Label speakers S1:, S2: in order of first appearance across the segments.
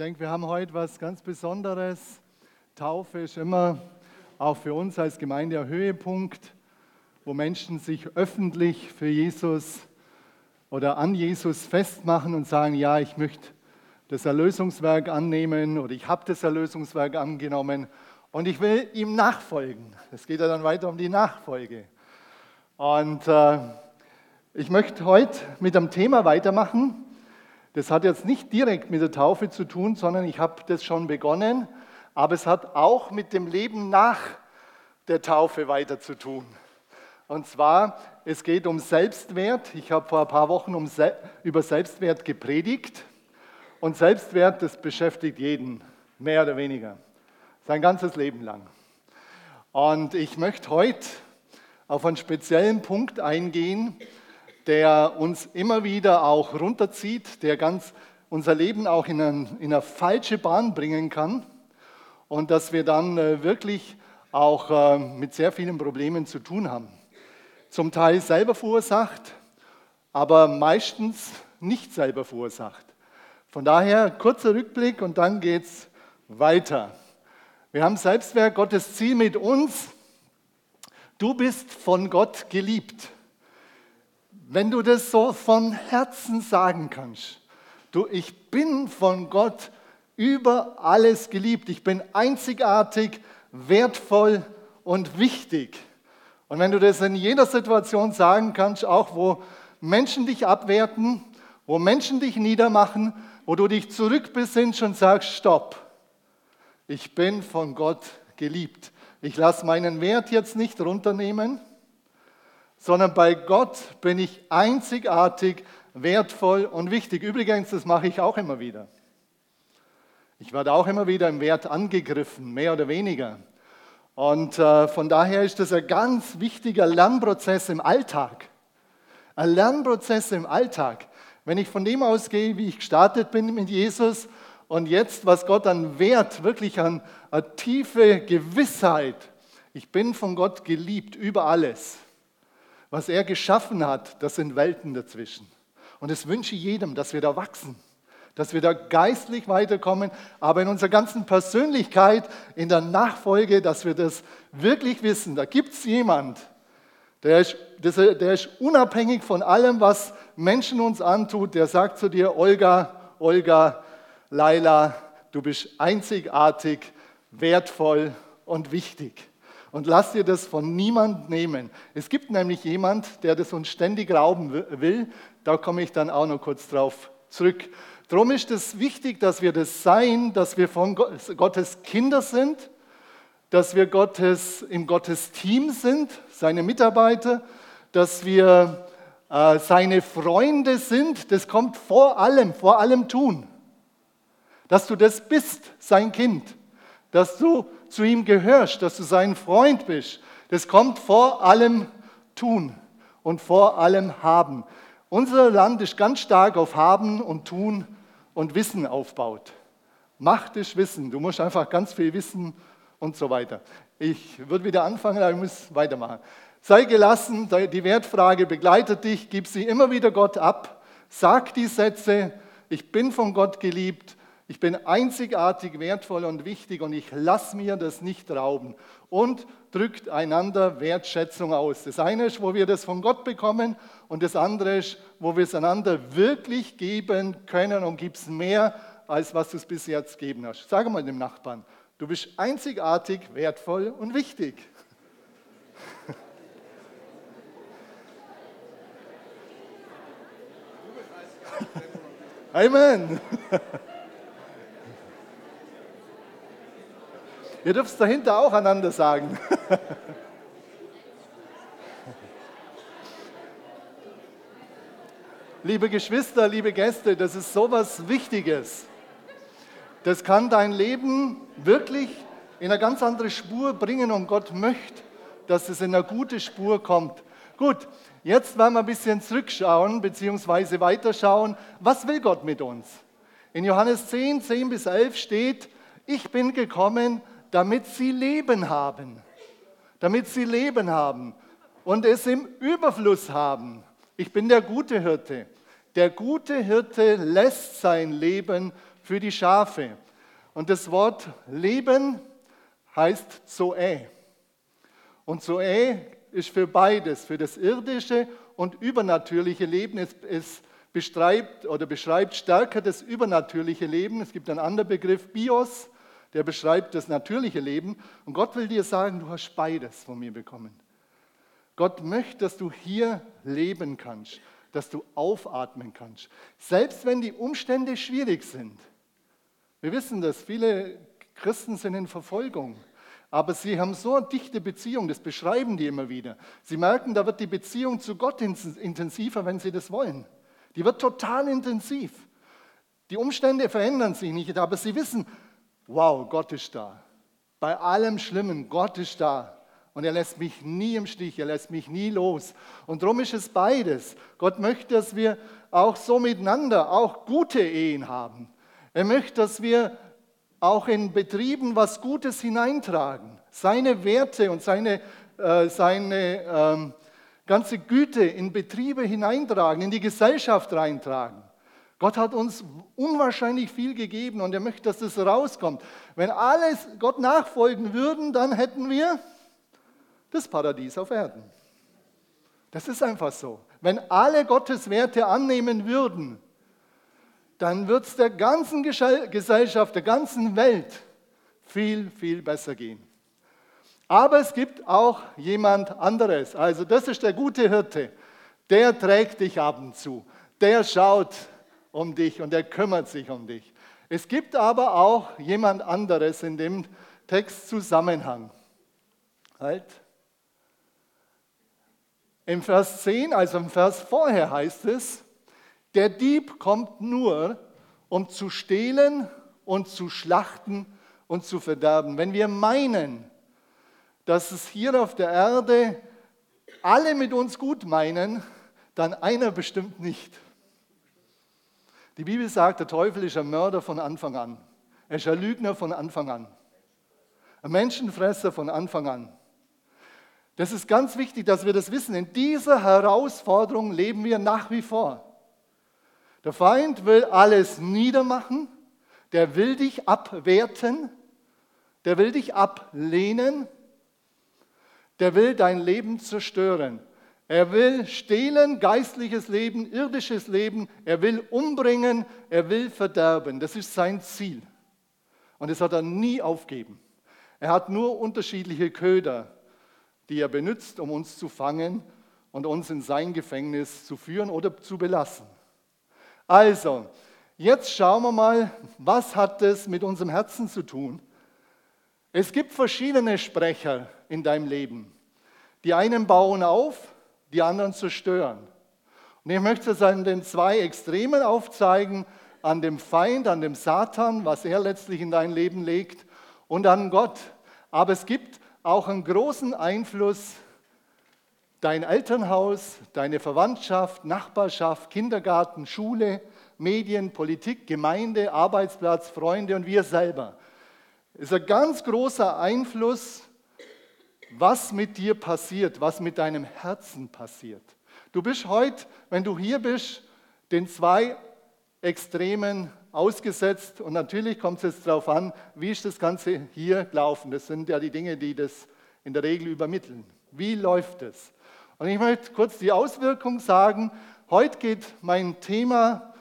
S1: denke, wir haben heute was ganz Besonderes. Taufe ist immer auch für uns als Gemeinde ein Höhepunkt, wo Menschen sich öffentlich für Jesus oder an Jesus festmachen und sagen, ja, ich möchte das Erlösungswerk annehmen oder ich habe das Erlösungswerk angenommen und ich will ihm nachfolgen. Es geht ja dann weiter um die Nachfolge. Und äh, ich möchte heute mit einem Thema weitermachen, das hat jetzt nicht direkt mit der Taufe zu tun, sondern ich habe das schon begonnen, aber es hat auch mit dem Leben nach der Taufe weiter zu tun. Und zwar, es geht um Selbstwert. Ich habe vor ein paar Wochen um, über Selbstwert gepredigt. Und Selbstwert, das beschäftigt jeden, mehr oder weniger, sein ganzes Leben lang. Und ich möchte heute auf einen speziellen Punkt eingehen, der uns immer wieder auch runterzieht, der ganz unser Leben auch in, ein, in eine falsche Bahn bringen kann und dass wir dann äh, wirklich auch äh, mit sehr vielen Problemen zu tun haben. Zum Teil selber verursacht, aber meistens nicht selber verursacht. Von daher kurzer Rückblick und dann geht es weiter. Wir haben Selbstwert, Gottes Ziel mit uns. Du bist von Gott geliebt. Wenn du das so von Herzen sagen kannst, du, ich bin von Gott über alles geliebt, ich bin einzigartig, wertvoll und wichtig. Und wenn du das in jeder Situation sagen kannst, auch wo Menschen dich abwerten, wo Menschen dich niedermachen, wo du dich zurückbesinnst und sagst, stopp, ich bin von Gott geliebt. Ich lasse meinen Wert jetzt nicht runternehmen, sondern bei Gott bin ich einzigartig, wertvoll und wichtig. Übrigens, das mache ich auch immer wieder. Ich werde auch immer wieder im Wert angegriffen, mehr oder weniger. Und äh, von daher ist das ein ganz wichtiger Lernprozess im Alltag. Ein Lernprozess im Alltag. Wenn ich von dem ausgehe, wie ich gestartet bin mit Jesus und jetzt, was Gott an Wert, wirklich an tiefe Gewissheit, ich bin von Gott geliebt über alles. Was er geschaffen hat, das sind Welten dazwischen. Und es wünsche jedem, dass wir da wachsen, dass wir da geistlich weiterkommen, aber in unserer ganzen Persönlichkeit, in der Nachfolge, dass wir das wirklich wissen. Da gibt es jemand, der ist, der ist unabhängig von allem, was Menschen uns antut. Der sagt zu dir, Olga, Olga, Laila, du bist einzigartig, wertvoll und wichtig und lass dir das von niemand nehmen. Es gibt nämlich jemand, der das uns ständig rauben will. Da komme ich dann auch noch kurz drauf zurück. Darum ist es wichtig, dass wir das sein, dass wir von Gottes Kinder sind, dass wir Gottes, im Gottes Team sind, seine Mitarbeiter, dass wir äh, seine Freunde sind. Das kommt vor allem, vor allem tun. Dass du das bist, sein Kind. Dass du zu ihm gehörst, dass du sein Freund bist, das kommt vor allem Tun und vor allem Haben. Unser Land ist ganz stark auf Haben und Tun und Wissen aufbaut. Macht ist Wissen. Du musst einfach ganz viel wissen und so weiter. Ich würde wieder anfangen, aber ich muss weitermachen. Sei gelassen, die Wertfrage begleitet dich, gib sie immer wieder Gott ab. Sag die Sätze, ich bin von Gott geliebt, ich bin einzigartig, wertvoll und wichtig und ich lasse mir das nicht rauben. Und drückt einander Wertschätzung aus. Das eine ist, wo wir das von Gott bekommen und das andere ist, wo wir es einander wirklich geben können und gibt es mehr, als was du es bis jetzt gegeben hast. Sag mal dem Nachbarn, du bist einzigartig, wertvoll und wichtig. Amen. Ihr dürft es dahinter auch einander sagen. liebe Geschwister, liebe Gäste, das ist so was Wichtiges. Das kann dein Leben wirklich in eine ganz andere Spur bringen und Gott möchte, dass es in eine gute Spur kommt. Gut, jetzt wollen wir ein bisschen zurückschauen bzw. weiterschauen. Was will Gott mit uns? In Johannes 10, 10 bis 11 steht, ich bin gekommen, damit sie Leben haben. Damit sie Leben haben und es im Überfluss haben. Ich bin der gute Hirte. der gute Hirte lässt sein Leben für die Schafe. Und das Wort Leben heißt Zoe. Und Zoe ist für beides, für das irdische und übernatürliche Leben. Es, es beschreibt oder beschreibt stärker das übernatürliche Leben. Es gibt einen anderen Begriff, Bios, der beschreibt das natürliche Leben. Und Gott will dir sagen, du hast beides von mir bekommen. Gott möchte, dass du hier leben kannst, dass du aufatmen kannst. Selbst wenn die Umstände schwierig sind. Wir wissen das, viele Christen sind in Verfolgung. Aber sie haben so eine dichte Beziehung, das beschreiben die immer wieder. Sie merken, da wird die Beziehung zu Gott intensiver, wenn sie das wollen. Die wird total intensiv. Die Umstände verändern sich nicht, aber sie wissen, wow, Gott ist da. Bei allem Schlimmen, Gott ist da. Und er lässt mich nie im Stich, er lässt mich nie los. Und darum ist es beides. Gott möchte, dass wir auch so miteinander auch gute Ehen haben. Er möchte, dass wir auch in Betrieben was Gutes hineintragen. Seine Werte und seine, äh, seine ähm, ganze Güte in Betriebe hineintragen, in die Gesellschaft reintragen. Gott hat uns unwahrscheinlich viel gegeben und er möchte, dass das rauskommt. Wenn alles Gott nachfolgen würden, dann hätten wir das Paradies auf Erden. Das ist einfach so. Wenn alle Gottes Werte annehmen würden, dann wird es der ganzen Gesellschaft, der ganzen Welt viel, viel besser gehen. Aber es gibt auch jemand anderes. Also das ist der gute Hirte. Der trägt dich ab und zu. Der schaut um dich und der kümmert sich um dich. Es gibt aber auch jemand anderes in dem Textzusammenhang. Halt. Im Vers 10, also im Vers vorher heißt es, der Dieb kommt nur, um zu stehlen und zu schlachten und zu verderben. Wenn wir meinen, dass es hier auf der Erde alle mit uns gut meinen, dann einer bestimmt nicht. Die Bibel sagt, der Teufel ist ein Mörder von Anfang an. Er ist ein Lügner von Anfang an. Ein Menschenfresser von Anfang an. Das ist ganz wichtig, dass wir das wissen. In dieser Herausforderung leben wir nach wie vor. Der Feind will alles niedermachen, der will dich abwerten, der will dich ablehnen, der will dein Leben zerstören. Er will stehlen, geistliches Leben, irdisches Leben, er will umbringen, er will verderben. Das ist sein Ziel. Und das hat er nie aufgeben. Er hat nur unterschiedliche Köder, die er benutzt, um uns zu fangen und uns in sein Gefängnis zu führen oder zu belassen. Also, jetzt schauen wir mal, was hat das mit unserem Herzen zu tun? Es gibt verschiedene Sprecher in deinem Leben. Die einen bauen auf, die anderen zerstören. Und ich möchte es an den zwei Extremen aufzeigen, an dem Feind, an dem Satan, was er letztlich in dein Leben legt, und an Gott. Aber es gibt auch einen großen Einfluss Dein Elternhaus, deine Verwandtschaft, Nachbarschaft, Kindergarten, Schule, Medien, Politik, Gemeinde, Arbeitsplatz, Freunde und wir selber. Es ist ein ganz großer Einfluss, was mit dir passiert, was mit deinem Herzen passiert. Du bist heute, wenn du hier bist, den zwei Extremen ausgesetzt und natürlich kommt es jetzt darauf an, wie ist das Ganze hier gelaufen. Das sind ja die Dinge, die das in der Regel übermitteln. Wie läuft es? Und ich möchte kurz die Auswirkung sagen. Heute geht mein Thema,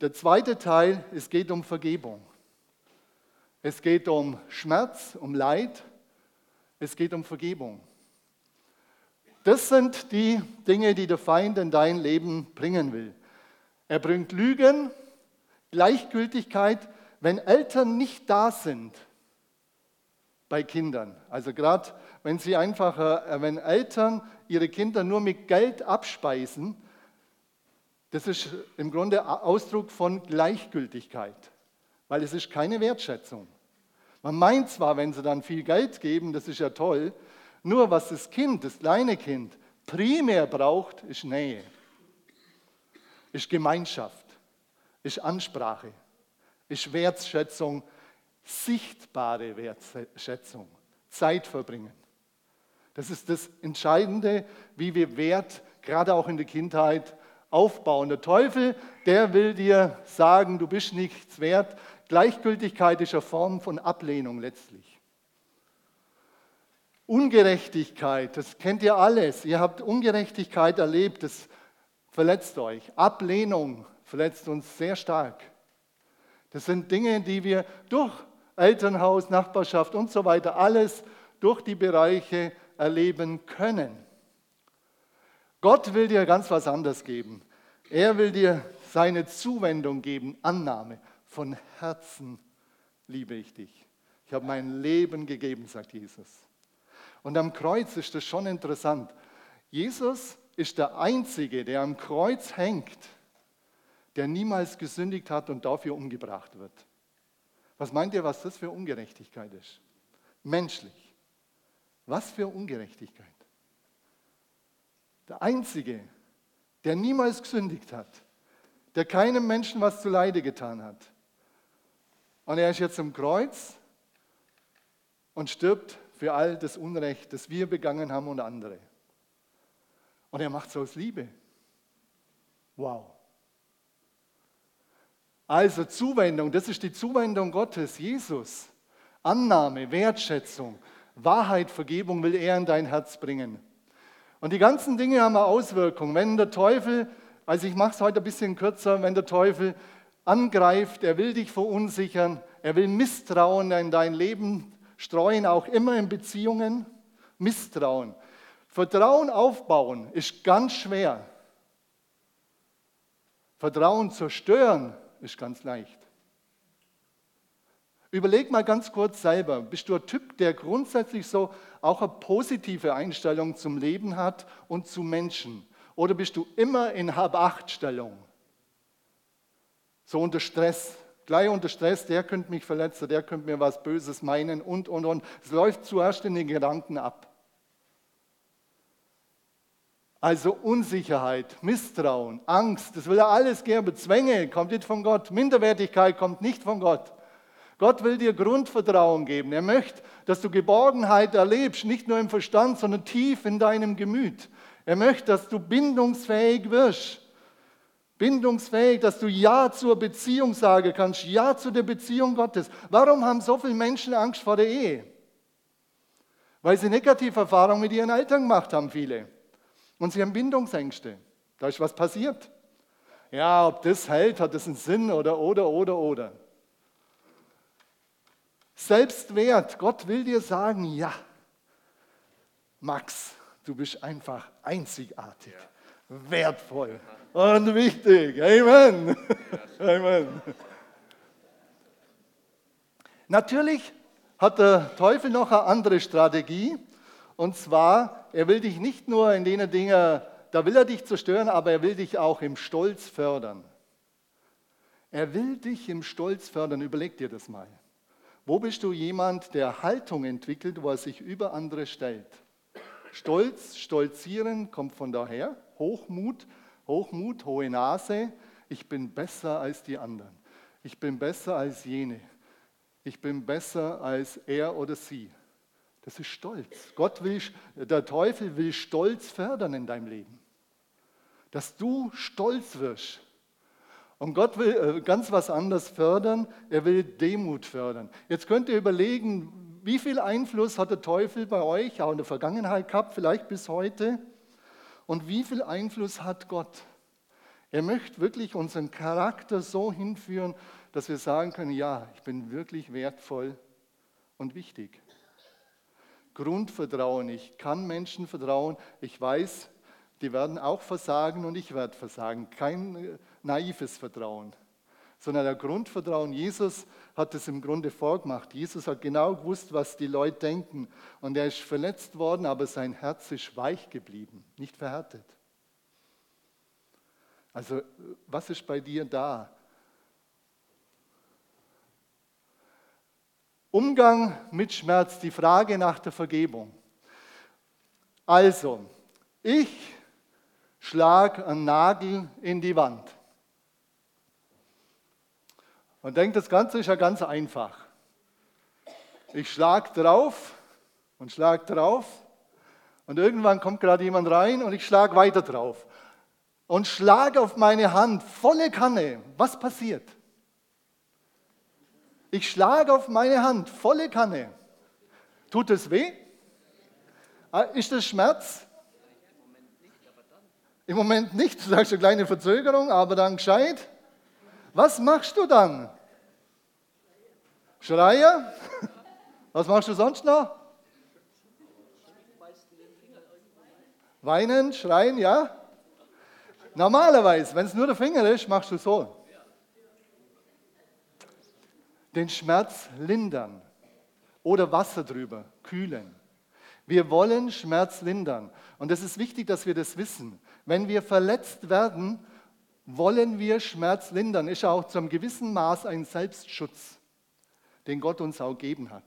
S1: der zweite Teil, es geht um Vergebung. Es geht um Schmerz, um Leid. Es geht um Vergebung. Das sind die Dinge, die der Feind in dein Leben bringen will. Er bringt Lügen, Gleichgültigkeit, wenn Eltern nicht da sind bei Kindern. Also gerade wenn sie einfach, äh, wenn Eltern ihre Kinder nur mit Geld abspeisen, das ist im Grunde Ausdruck von Gleichgültigkeit, weil es ist keine Wertschätzung. Man meint zwar, wenn sie dann viel Geld geben, das ist ja toll, nur was das Kind, das kleine Kind, primär braucht, ist Nähe, ist Gemeinschaft, ist Ansprache, ist Wertschätzung, sichtbare Wertschätzung, Zeit verbringen. Das ist das Entscheidende, wie wir Wert, gerade auch in der Kindheit, aufbauen. Der Teufel, der will dir sagen, du bist nichts wert. Gleichgültigkeit ist eine Form von Ablehnung letztlich. Ungerechtigkeit, das kennt ihr alles. Ihr habt Ungerechtigkeit erlebt, das verletzt euch. Ablehnung verletzt uns sehr stark. Das sind Dinge, die wir durch Elternhaus, Nachbarschaft und so weiter, alles durch die Bereiche erleben können. Gott will dir ganz was anderes geben. Er will dir seine Zuwendung geben, Annahme. Von Herzen liebe ich dich. Ich habe mein Leben gegeben, sagt Jesus. Und am Kreuz ist das schon interessant. Jesus ist der Einzige, der am Kreuz hängt, der niemals gesündigt hat und dafür umgebracht wird. Was meint ihr, was das für Ungerechtigkeit ist? Menschlich. Was für Ungerechtigkeit. Der Einzige, der niemals gesündigt hat, der keinem Menschen was zu Leide getan hat. Und er ist jetzt am Kreuz und stirbt für all das Unrecht, das wir begangen haben und andere. Und er macht es aus Liebe. Wow. Also Zuwendung, das ist die Zuwendung Gottes, Jesus. Annahme, Wertschätzung, Wahrheit, Vergebung will er in dein Herz bringen. Und die ganzen Dinge haben eine Auswirkung. Wenn der Teufel, also ich mache es heute ein bisschen kürzer, wenn der Teufel angreift, er will dich verunsichern, er will Misstrauen in dein Leben streuen, auch immer in Beziehungen. Misstrauen. Vertrauen aufbauen ist ganz schwer. Vertrauen zerstören ist ganz leicht. Überleg mal ganz kurz selber, bist du ein Typ, der grundsätzlich so auch eine positive Einstellung zum Leben hat und zu Menschen? Oder bist du immer in Hab-Acht-Stellung? So unter Stress, gleich unter Stress, der könnte mich verletzen, der könnte mir was Böses meinen und, und, und. Es läuft zuerst in den Gedanken ab. Also Unsicherheit, Misstrauen, Angst, das will er alles geben. Zwänge kommt nicht von Gott. Minderwertigkeit kommt nicht von Gott. Gott will dir Grundvertrauen geben. Er möchte, dass du Geborgenheit erlebst, nicht nur im Verstand, sondern tief in deinem Gemüt. Er möchte, dass du bindungsfähig wirst. Bindungsfähig, dass du Ja zur Beziehung sagen kannst, Ja zu der Beziehung Gottes. Warum haben so viele Menschen Angst vor der Ehe? Weil sie negative Erfahrungen mit ihren Eltern gemacht haben, viele. Und sie haben Bindungsängste. Da ist was passiert. Ja, ob das hält, hat das einen Sinn oder, oder, oder, oder. Selbstwert. Gott will dir sagen, ja, Max, du bist einfach einzigartig, ja. Wertvoll und wichtig. Amen. Amen. Natürlich hat der Teufel noch eine andere Strategie. Und zwar, er will dich nicht nur in denen Dingen, da will er dich zerstören, aber er will dich auch im Stolz fördern. Er will dich im Stolz fördern. Überleg dir das mal. Wo bist du jemand, der Haltung entwickelt, wo er sich über andere stellt? Stolz, stolzieren kommt von daher. Hochmut, Hochmut, hohe Nase. Ich bin besser als die anderen. Ich bin besser als jene. Ich bin besser als er oder sie. Das ist Stolz. Gott will, der Teufel will Stolz fördern in deinem Leben. Dass du stolz wirst. Und Gott will äh, ganz was anderes fördern. Er will Demut fördern. Jetzt könnt ihr überlegen, wie viel Einfluss hat der Teufel bei euch, auch in der Vergangenheit gehabt, vielleicht bis heute? Und wie viel Einfluss hat Gott? Er möchte wirklich unseren Charakter so hinführen, dass wir sagen können, ja, ich bin wirklich wertvoll und wichtig. Grundvertrauen, ich kann Menschen vertrauen, ich weiß, die werden auch versagen und ich werde versagen. Kein äh, naives Vertrauen, sondern ein Grundvertrauen. Jesus hat es im Grunde vorgemacht. Jesus hat genau gewusst, was die Leute denken. Und er ist verletzt worden, aber sein Herz ist weich geblieben, nicht verhärtet. Also was ist bei dir da? Umgang mit Schmerz, die Frage nach der Vergebung. Also, ich schlag einen Nagel in die Wand. Und denkt, das Ganze ist ja ganz einfach. Ich schlag drauf und schlag drauf und irgendwann kommt gerade jemand rein und ich schlag weiter drauf. und schlage auf meine Hand volle Kanne, was passiert? Ich schlage auf meine Hand volle Kanne. Tut es weh? Ah, ist das Schmerz? Im Moment nicht, du sagst eine kleine Verzögerung, aber dann gescheit. Was machst du dann? Schreier? Was machst du sonst noch? Weinen, schreien, ja? Normalerweise, wenn es nur der Finger ist, machst du so. Den Schmerz lindern oder Wasser drüber, kühlen. Wir wollen Schmerz lindern. Und es ist wichtig, dass wir das wissen. Wenn wir verletzt werden, wollen wir Schmerz lindern. Ist auch zu einem gewissen Maß ein Selbstschutz, den Gott uns auch gegeben hat.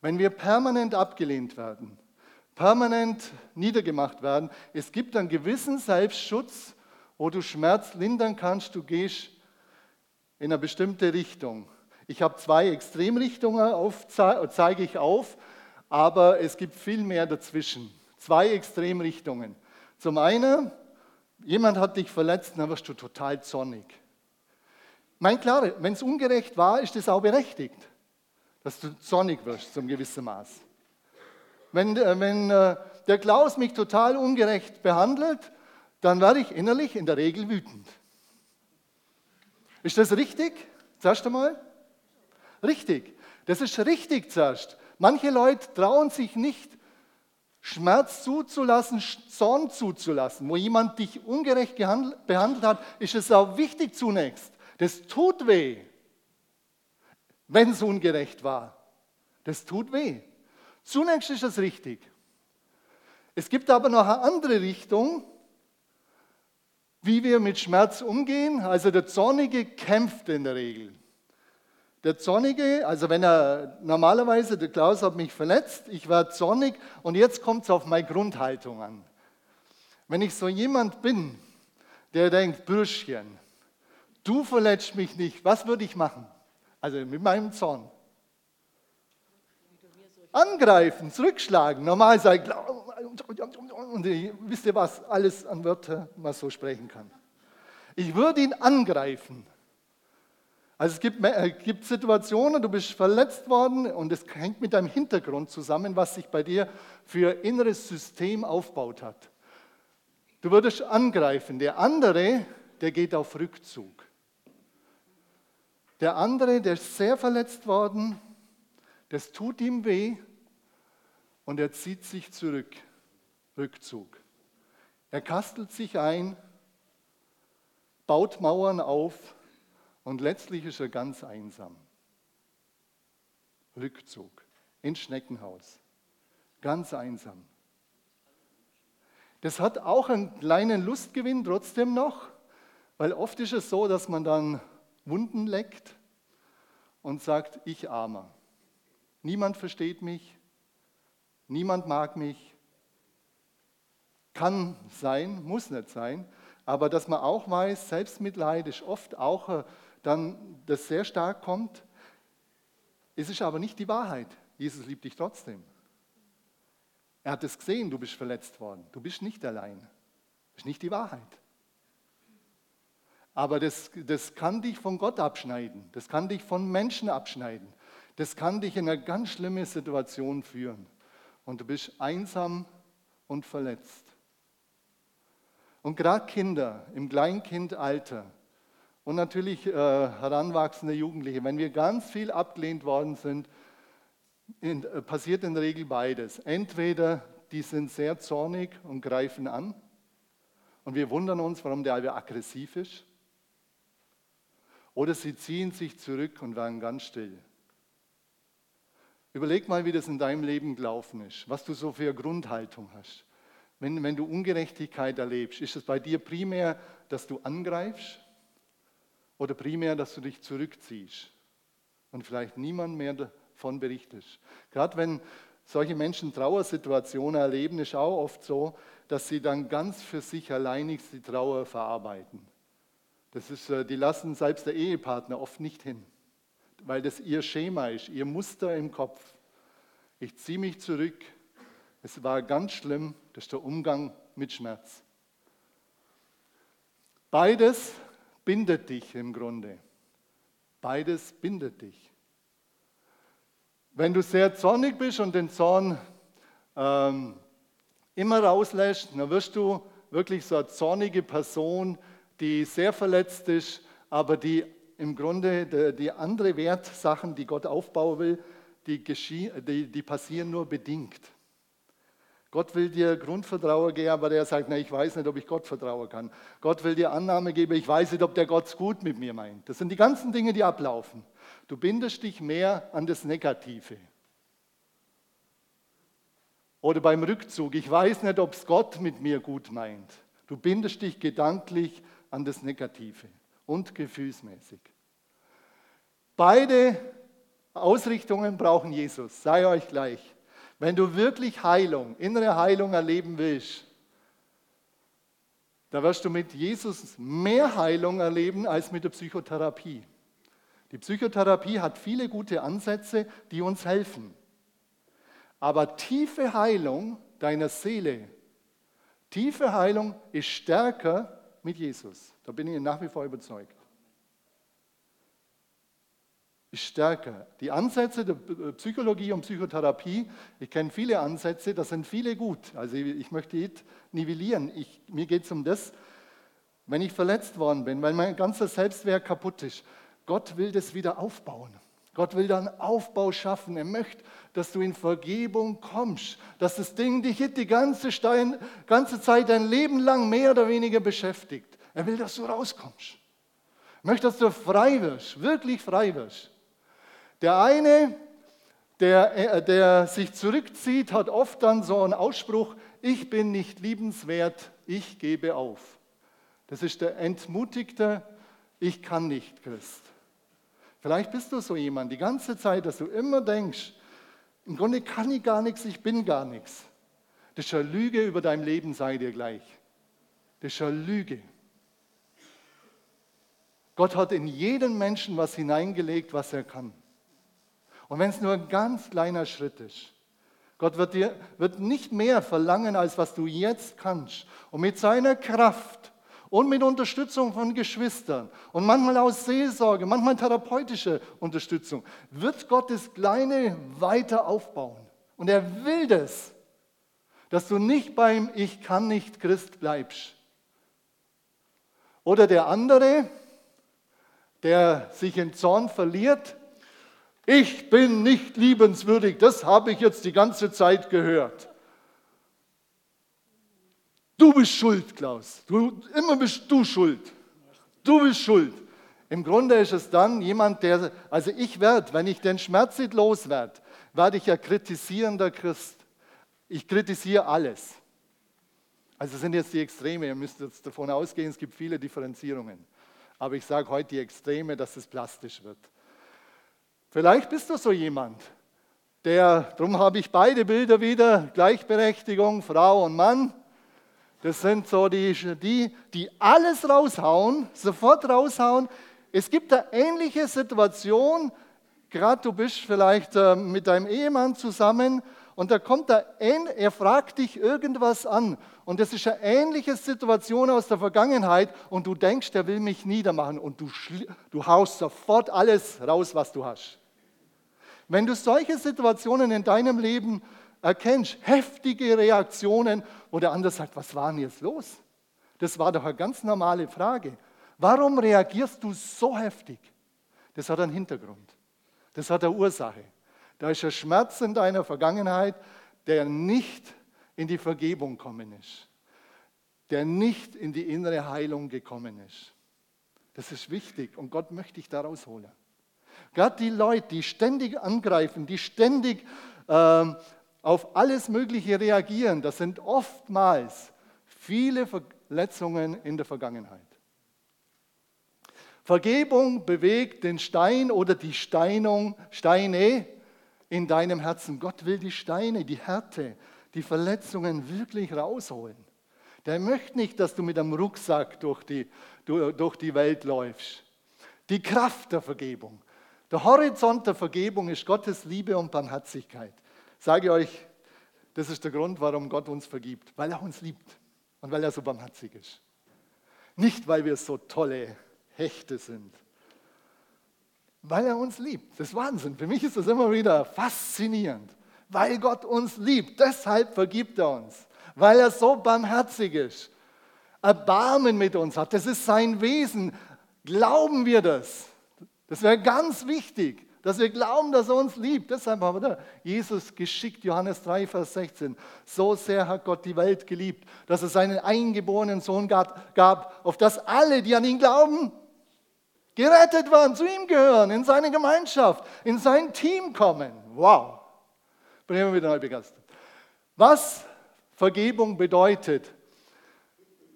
S1: Wenn wir permanent abgelehnt werden, permanent niedergemacht werden, es gibt einen gewissen Selbstschutz, wo du Schmerz lindern kannst. Du gehst in eine bestimmte Richtung. Ich habe zwei Extremrichtungen, auf, zeige ich auf, aber es gibt viel mehr dazwischen. Zwei Extremrichtungen. Zum einen, jemand hat dich verletzt, dann wirst du total zornig. Mein klar, wenn es ungerecht war, ist es auch berechtigt, dass du zornig wirst zum gewissen Maß. Wenn, äh, wenn äh, der Klaus mich total ungerecht behandelt, dann werde ich innerlich in der Regel wütend. Ist das richtig? Zuerst einmal? Richtig. Das ist richtig zuerst. Manche Leute trauen sich nicht, Schmerz zuzulassen, Zorn zuzulassen. Wo jemand dich ungerecht behandelt hat, ist es auch wichtig zunächst. Das tut weh, wenn es ungerecht war. Das tut weh. Zunächst ist das richtig. Es gibt aber noch eine andere Richtung, wie wir mit Schmerz umgehen. Also der Zornige kämpft in der Regel. Der Zornige, also wenn er normalerweise, der Klaus hat mich verletzt, ich war zornig und jetzt kommt es auf meine Grundhaltung an. Wenn ich so jemand bin, der denkt, Bürschchen, du verletzt mich nicht, was würde ich machen? Also mit meinem Zorn. Angreifen, zurückschlagen. Normal sagen, und wisst ihr was, alles an Wörtern, was so sprechen kann. Ich würde ihn angreifen. Also es gibt, äh, gibt, Situationen, du bist verletzt worden und es hängt mit deinem Hintergrund zusammen, was sich bei dir für inneres System aufgebaut hat. Du würdest angreifen. Der andere, der geht auf Rückzug. Der andere, der ist sehr verletzt worden, das tut ihm weh und er zieht sich zurück. Rückzug. Er kastelt sich ein, baut Mauern auf und letztlich ist er ganz einsam. Rückzug ins Schneckenhaus. Ganz einsam. Das hat auch einen kleinen Lustgewinn trotzdem noch, weil oft ist es so, dass man dann Wunden leckt und sagt, ich armer. Niemand versteht mich, niemand mag mich. Kann sein, muss nicht sein, aber dass man auch weiß, Selbstmitleid ist oft auch dann das sehr stark kommt. Es ist aber nicht die Wahrheit. Jesus liebt dich trotzdem. Er hat es gesehen, du bist verletzt worden. Du bist nicht allein. Das ist nicht die Wahrheit. Aber das, das kann dich von Gott abschneiden. Das kann dich von Menschen abschneiden. Das kann dich in eine ganz schlimme Situation führen. Und du bist einsam und verletzt. Und gerade Kinder im Kleinkindalter, und natürlich äh, heranwachsende Jugendliche. Wenn wir ganz viel abgelehnt worden sind, in, äh, passiert in der Regel beides. Entweder die sind sehr zornig und greifen an und wir wundern uns, warum der Albe aggressiv ist. Oder sie ziehen sich zurück und werden ganz still. Überleg mal, wie das in deinem Leben gelaufen ist, was du so für eine Grundhaltung hast. Wenn, wenn du Ungerechtigkeit erlebst, ist es bei dir primär, dass du angreifst oder primär, dass du dich zurückziehst und vielleicht niemand mehr davon berichtest. Gerade wenn solche Menschen Trauersituationen erleben, ist auch oft so, dass sie dann ganz für sich alleinig die Trauer verarbeiten. Das ist, äh, die lassen selbst der Ehepartner oft nicht hin, weil das ihr Schema ist, ihr Muster im Kopf. Ich ziehe mich zurück. Es war ganz schlimm, das ist der Umgang mit Schmerz. Beides bindet dich im Grunde. Beides bindet dich. Wenn du sehr zornig bist und den Zorn ähm, immer rauslässt, dann wirst du wirklich so eine zornige Person, die sehr verletzt ist, aber die im Grunde die andere Wertsachen, die Gott aufbauen will, die, die, die passieren nur bedingt. Gott will dir Grundvertrauen geben, aber der sagt, na, ich weiß nicht, ob ich Gott vertrauen kann. Gott will dir Annahme geben, ich weiß nicht, ob der Gott es gut mit mir meint. Das sind die ganzen Dinge, die ablaufen. Du bindest dich mehr an das Negative. Oder beim Rückzug, ich weiß nicht, ob es Gott mit mir gut meint. Du bindest dich gedanklich an das Negative und gefühlsmäßig. Beide Ausrichtungen brauchen Jesus, sei euch gleich. Wenn du wirklich Heilung, innere Heilung erleben willst, da wirst du mit Jesus mehr Heilung erleben als mit der Psychotherapie. Die Psychotherapie hat viele gute Ansätze, die uns helfen. Aber tiefe Heilung deiner Seele, tiefe Heilung ist stärker mit Jesus. Da bin ich nach wie vor überzeugt ist stärker. Die Ansätze der Psychologie und Psychotherapie, ich kenne viele Ansätze, da sind viele gut. Also ich möchte nicht nivellieren. Ich, mir geht es um das, wenn ich verletzt worden bin, weil mein ganzer Selbstwert kaputt ist. Gott will das wieder aufbauen. Gott will da einen Aufbau schaffen. Er möchte, dass du in Vergebung kommst, dass das Ding dich die ganze, Stein, ganze Zeit, dein Leben lang mehr oder weniger beschäftigt. Er will, dass du rauskommst. Er möchte, dass du frei wirst, wirklich frei wirst. Der eine, der, äh, der sich zurückzieht, hat oft dann so einen Ausspruch, ich bin nicht liebenswert, ich gebe auf. Das ist der entmutigte, ich kann nicht Christ. Vielleicht bist du so jemand die ganze Zeit, dass du immer denkst, im Grunde kann ich gar nichts, ich bin gar nichts. Das ist eine Lüge über dein Leben, sei dir gleich. Das ist eine Lüge. Gott hat in jeden Menschen was hineingelegt, was er kann. Und wenn es nur ein ganz kleiner Schritt ist, Gott wird dir wird nicht mehr verlangen, als was du jetzt kannst. Und mit seiner Kraft und mit Unterstützung von Geschwistern und manchmal aus Seelsorge, manchmal therapeutische Unterstützung, wird Gott das Kleine weiter aufbauen. Und er will das, dass du nicht beim Ich kann nicht Christ bleibst. Oder der andere, der sich in Zorn verliert ich bin nicht liebenswürdig, das habe ich jetzt die ganze Zeit gehört. Du bist schuld, Klaus. Du, immer bist du schuld. Du bist schuld. Im Grunde ist es dann jemand, der, also ich werde, wenn ich den Schmerz nicht loswerde, werde ich ja kritisierender Christ. Ich kritisiere alles. Also sind jetzt die Extreme, ihr müsst jetzt davon ausgehen, es gibt viele Differenzierungen. Aber ich sage heute die Extreme, dass es plastisch wird. Vielleicht bist du so jemand, der, darum habe ich beide Bilder wieder, Gleichberechtigung, Frau und Mann. Das sind so die, die, die alles raushauen, sofort raushauen. Es gibt eine ähnliche Situation, gerade du bist vielleicht äh, mit deinem Ehemann zusammen und da kommt er, er fragt dich irgendwas an und das ist eine ähnliche Situation aus der Vergangenheit und du denkst, er will mich niedermachen und du, du haust sofort alles raus, was du hast. Wenn du solche Situationen in deinem Leben erkennst, heftige Reaktionen, wo der andere sagt, was war denn jetzt los? Das war doch eine ganz normale Frage. Warum reagierst du so heftig? Das hat einen Hintergrund. Das hat eine Ursache. Da ist ein Schmerz in deiner Vergangenheit, der nicht in die Vergebung gekommen ist, der nicht in die innere Heilung gekommen ist. Das ist wichtig und Gott möchte dich da rausholen. Gerade die Leute, die ständig angreifen, die ständig ähm, auf alles Mögliche reagieren, das sind oftmals viele Verletzungen in der Vergangenheit. Vergebung bewegt den Stein oder die Steinung, Steine in deinem Herzen. Gott will die Steine, die Härte, die Verletzungen wirklich rausholen. Der möchte nicht, dass du mit einem Rucksack durch die, durch die Welt läufst. Die Kraft der Vergebung. Der Horizont der Vergebung ist Gottes Liebe und Barmherzigkeit. Sage euch, das ist der Grund, warum Gott uns vergibt, weil er uns liebt und weil er so barmherzig ist. Nicht, weil wir so tolle Hechte sind, weil er uns liebt. Das ist Wahnsinn. Für mich ist das immer wieder faszinierend. Weil Gott uns liebt, deshalb vergibt er uns. Weil er so barmherzig ist. Erbarmen mit uns hat. Das ist sein Wesen. Glauben wir das? Das wäre ganz wichtig, dass wir glauben, dass er uns liebt. Deshalb haben wir Jesus geschickt, Johannes 3, Vers 16. So sehr hat Gott die Welt geliebt, dass er seinen eingeborenen Sohn gab, auf das alle, die an ihn glauben, gerettet werden, zu ihm gehören, in seine Gemeinschaft, in sein Team kommen. Wow. Bin immer wieder neu begeistert. Was Vergebung bedeutet.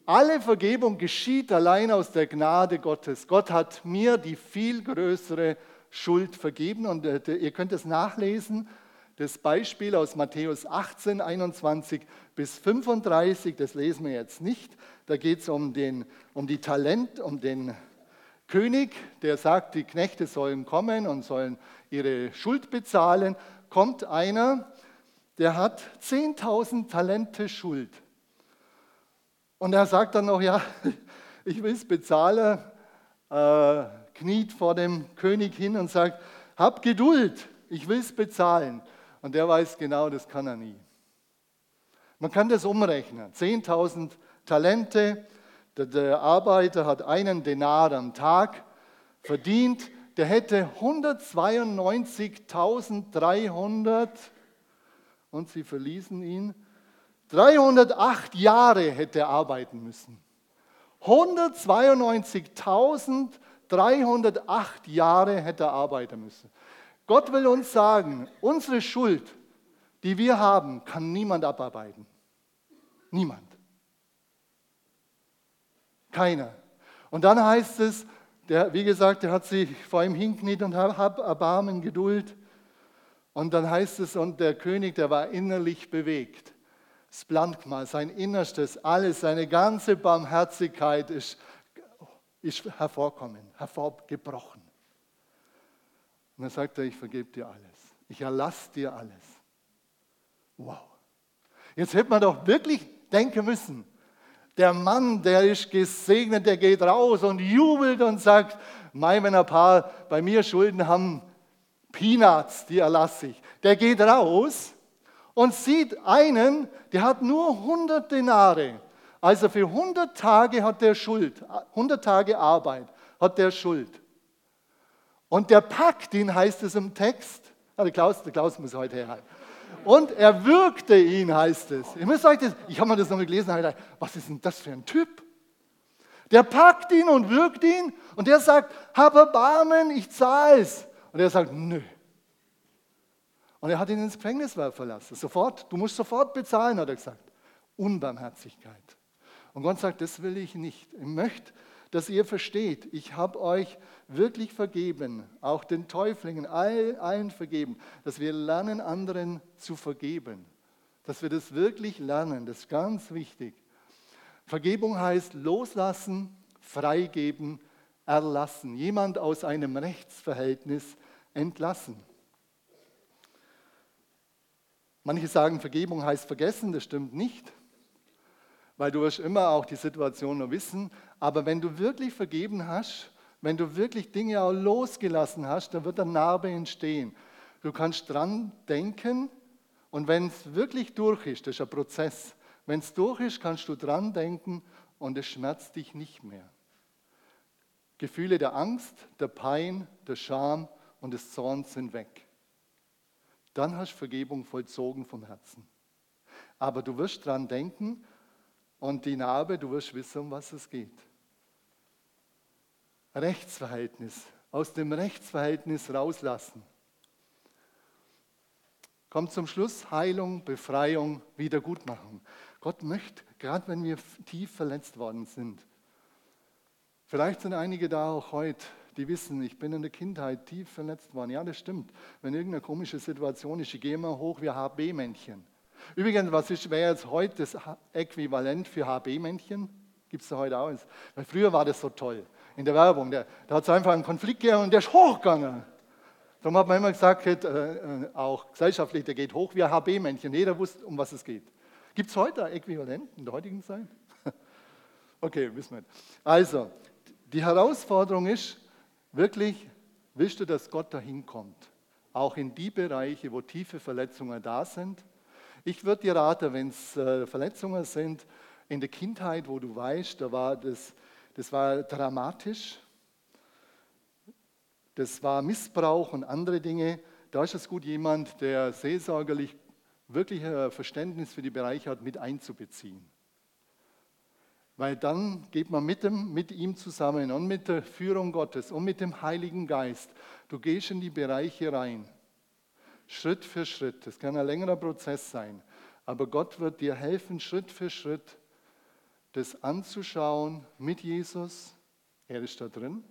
S1: Alle Vergebung geschieht allein aus der Gnade Gottes. Gott hat mir die viel größere Schuld vergeben und äh, ihr könnt es nachlesen. Das Beispiel aus Matthäus 18, 21 bis 35, das lesen wir jetzt nicht. Da geht es um, um die Talent, um den König, der sagt, die Knechte sollen kommen und sollen ihre Schuld bezahlen, kommt einer, der hat 10.000 Talente Schuld. Und er sagt dann noch, ja, ich will es bezahlen, äh, kniet vor dem König hin und sagt, hab Geduld, ich will es bezahlen. Und der weiß genau, das kann er nie. Man kann das umrechnen. 10.000 Talente, der Arbeiter hat einen Denar am Tag verdient, der hätte 192.300 und sie verließen ihn. 308 Jahre hätte er arbeiten müssen. 192.308 Jahre hätte er arbeiten müssen. Gott will uns sagen, unsere Schuld, die wir haben, kann niemand abarbeiten. Niemand. Keiner. Und dann heißt es, der, wie gesagt, der hat sich vor ihm hinkniet und hat Erbarmen, Geduld. Und dann heißt es, und der König, der war innerlich bewegt. Splankma, sein Innerstes, alles, seine ganze Barmherzigkeit ist, ist hervorkommen, hervorgebrochen. Und dann sagt er, ich vergebe dir alles. Ich erlasse dir alles. Wow. Jetzt hätte man doch wirklich denken müssen, der Mann, der ist gesegnet, der geht raus und jubelt und sagt, mein, wenn ein paar bei mir Schulden haben, Peanuts, die erlasse ich. Der geht raus und sieht einen, der hat nur 100 Denare. Also für 100 Tage hat der Schuld, 100 Tage Arbeit hat der Schuld. Und der packt ihn, heißt es im Text. Ah, der, Klaus, der Klaus muss heute herhalten. Und er würgte ihn, heißt es. Ich muss sagen, ich habe mir das noch mal gelesen, gedacht, was ist denn das für ein Typ? Der packt ihn und würgt ihn und der sagt, hab Erbarmen, ich zahle es. Und er sagt, nö. Und er hat ihn ins Gefängnis verlassen. Sofort, du musst sofort bezahlen, hat er gesagt. Unbarmherzigkeit. Und Gott sagt, das will ich nicht. Ich möchte, dass ihr versteht, ich habe euch wirklich vergeben, auch den Täuflingen, allen vergeben, dass wir lernen, anderen zu vergeben. Dass wir das wirklich lernen, das ist ganz wichtig. Vergebung heißt loslassen, freigeben, erlassen. Jemand aus einem Rechtsverhältnis entlassen. Manche sagen, Vergebung heißt vergessen, das stimmt nicht, weil du wirst immer auch die Situation nur wissen. Aber wenn du wirklich vergeben hast, wenn du wirklich Dinge auch losgelassen hast, dann wird eine Narbe entstehen. Du kannst dran denken und wenn es wirklich durch ist, das ist ein Prozess, wenn es durch ist, kannst du dran denken und es schmerzt dich nicht mehr. Gefühle der Angst, der Pein, der Scham und des Zorns sind weg. Dann hast du Vergebung vollzogen vom Herzen. Aber du wirst dran denken und die Narbe, du wirst wissen, um was es geht. Rechtsverhältnis, aus dem Rechtsverhältnis rauslassen. Kommt zum Schluss Heilung, Befreiung, Wiedergutmachung. Gott möchte, gerade wenn wir tief verletzt worden sind, vielleicht sind einige da auch heute, die wissen, ich bin in der Kindheit tief verletzt worden. Ja, das stimmt. Wenn irgendeine komische Situation ist, ich gehe immer hoch wie HB-Männchen. Übrigens, was wäre jetzt heute das Äquivalent für HB-Männchen? Gibt es da heute auch? Weil früher war das so toll in der Werbung. Da, da hat es einfach einen Konflikt gegeben und der ist hochgegangen. Darum hat man immer gesagt, äh, äh, auch gesellschaftlich, der geht hoch wie ein HB-Männchen. Jeder wusste, um was es geht. Gibt es heute ein Äquivalent in der heutigen Zeit? Okay, wissen wir. Also, die Herausforderung ist wirklich, willst du, dass Gott dahin kommt? Auch in die Bereiche, wo tiefe Verletzungen da sind. Ich würde dir raten, wenn es äh, Verletzungen sind in der Kindheit, wo du weißt, da war das, das war dramatisch, das war Missbrauch und andere Dinge, da ist es gut, jemand, der seelsorgerlich wirklich Verständnis für die Bereiche hat, mit einzubeziehen. Weil dann geht man mit, dem, mit ihm zusammen und mit der Führung Gottes und mit dem Heiligen Geist. Du gehst in die Bereiche rein, Schritt für Schritt. Das kann ein längerer Prozess sein, aber Gott wird dir helfen, Schritt für Schritt das anzuschauen mit Jesus. Er ist da drin.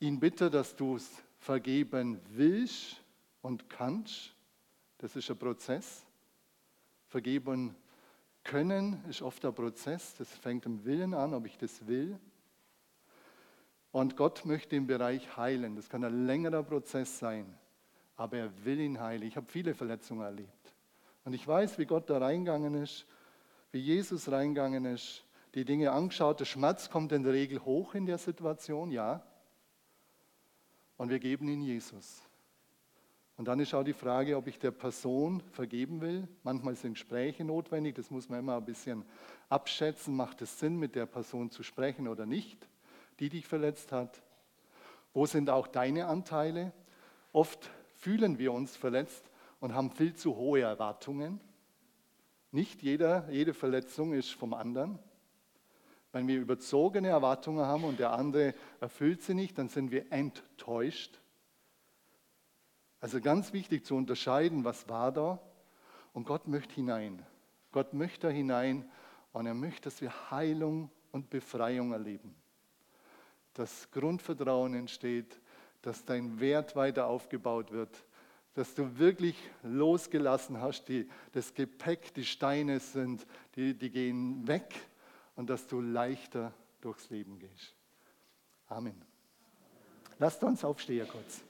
S1: Ihn bitte, dass du es vergeben willst und kannst. Das ist ein Prozess. Vergeben können ist oft ein Prozess. Das fängt im Willen an, ob ich das will. Und Gott möchte im Bereich heilen. Das kann ein längerer Prozess sein, aber er will ihn heilen. Ich habe viele Verletzungen erlebt. Und ich weiß, wie Gott da reingegangen ist, wie Jesus reingegangen ist, die Dinge angeschaut. Der Schmerz kommt in der Regel hoch in der Situation, ja. Und wir geben ihn Jesus. Und dann ist auch die Frage, ob ich der Person vergeben will. Manchmal sind Gespräche notwendig, das muss man immer ein bisschen abschätzen. Macht es Sinn, mit der Person zu sprechen oder nicht, die dich verletzt hat? Wo sind auch deine Anteile? Oft fühlen wir uns verletzt und haben viel zu hohe Erwartungen. Nicht jeder, jede Verletzung ist vom anderen. Wenn wir überzogene Erwartungen haben und der andere erfüllt sie nicht, dann sind wir enttäuscht. Also ganz wichtig zu unterscheiden, was war da und Gott möchte hinein. Gott möchte hinein und er möchte, dass wir Heilung und Befreiung erleben. Dass Grundvertrauen entsteht, dass dein Wert weiter aufgebaut wird, dass du wirklich losgelassen hast, die, das Gepäck, die Steine sind, die, die gehen weg und dass du leichter durchs Leben gehst. Amen. Lasst uns aufstehen kurz.